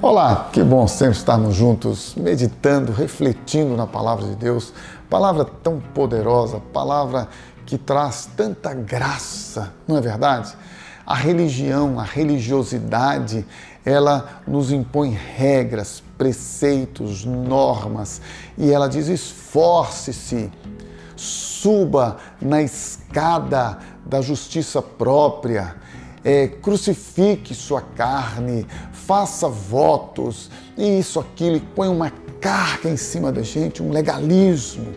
Olá, que bom sempre estarmos juntos, meditando, refletindo na palavra de Deus, palavra tão poderosa, palavra que traz tanta graça, não é verdade? A religião, a religiosidade, ela nos impõe regras, preceitos, normas e ela diz: esforce-se, suba na escada da justiça própria, é, crucifique sua carne, faça votos, isso, aquilo, e põe uma carga em cima da gente, um legalismo.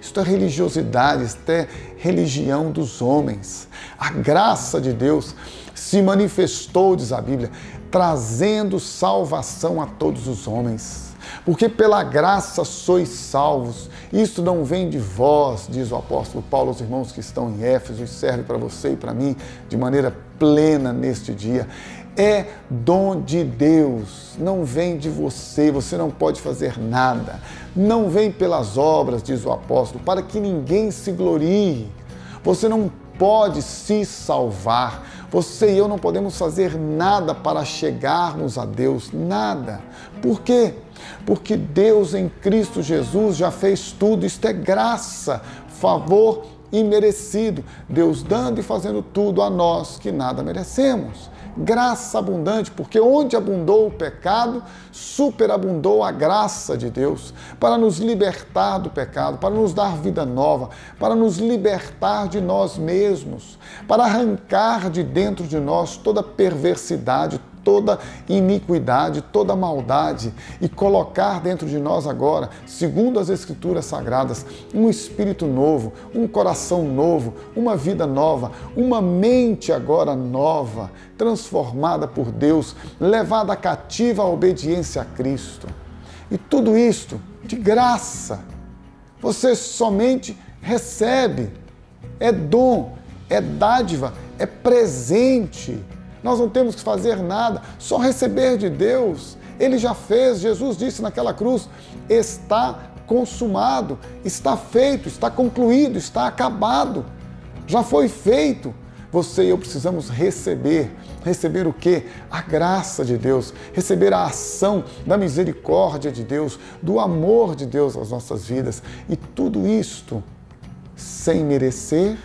Isto é religiosidade, isto é religião dos homens. A graça de Deus se manifestou, diz a Bíblia, trazendo salvação a todos os homens. Porque pela graça sois salvos. Isto não vem de vós, diz o apóstolo Paulo aos irmãos que estão em Éfeso e serve para você e para mim de maneira plena neste dia. É dom de Deus, não vem de você, você não pode fazer nada. Não vem pelas obras, diz o apóstolo, para que ninguém se glorie. Você não pode se salvar. Você e eu não podemos fazer nada para chegarmos a Deus, nada. Por quê? Porque Deus em Cristo Jesus já fez tudo, isto é graça, favor imerecido. Deus dando e fazendo tudo a nós que nada merecemos graça abundante, porque onde abundou o pecado, superabundou a graça de Deus para nos libertar do pecado, para nos dar vida nova, para nos libertar de nós mesmos, para arrancar de dentro de nós toda perversidade, toda iniquidade, toda maldade e colocar dentro de nós agora, segundo as Escrituras Sagradas, um espírito novo, um coração novo, uma vida nova, uma mente agora nova, transformada por Deus, levada cativa à obediência a Cristo. E tudo isto de graça. Você somente recebe. É dom, é dádiva, é presente nós não temos que fazer nada, só receber de Deus. Ele já fez, Jesus disse naquela cruz: está consumado, está feito, está concluído, está acabado. Já foi feito. Você e eu precisamos receber. Receber o que? A graça de Deus, receber a ação da misericórdia de Deus, do amor de Deus nas nossas vidas. E tudo isto sem merecer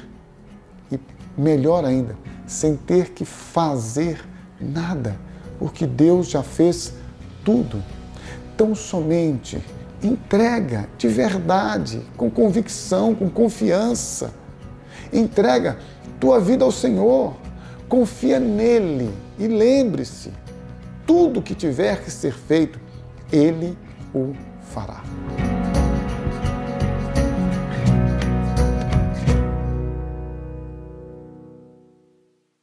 melhor ainda, sem ter que fazer nada, porque Deus já fez tudo. Tão somente entrega de verdade, com convicção, com confiança. Entrega tua vida ao Senhor, confia nele e lembre-se: tudo que tiver que ser feito, ele o fará.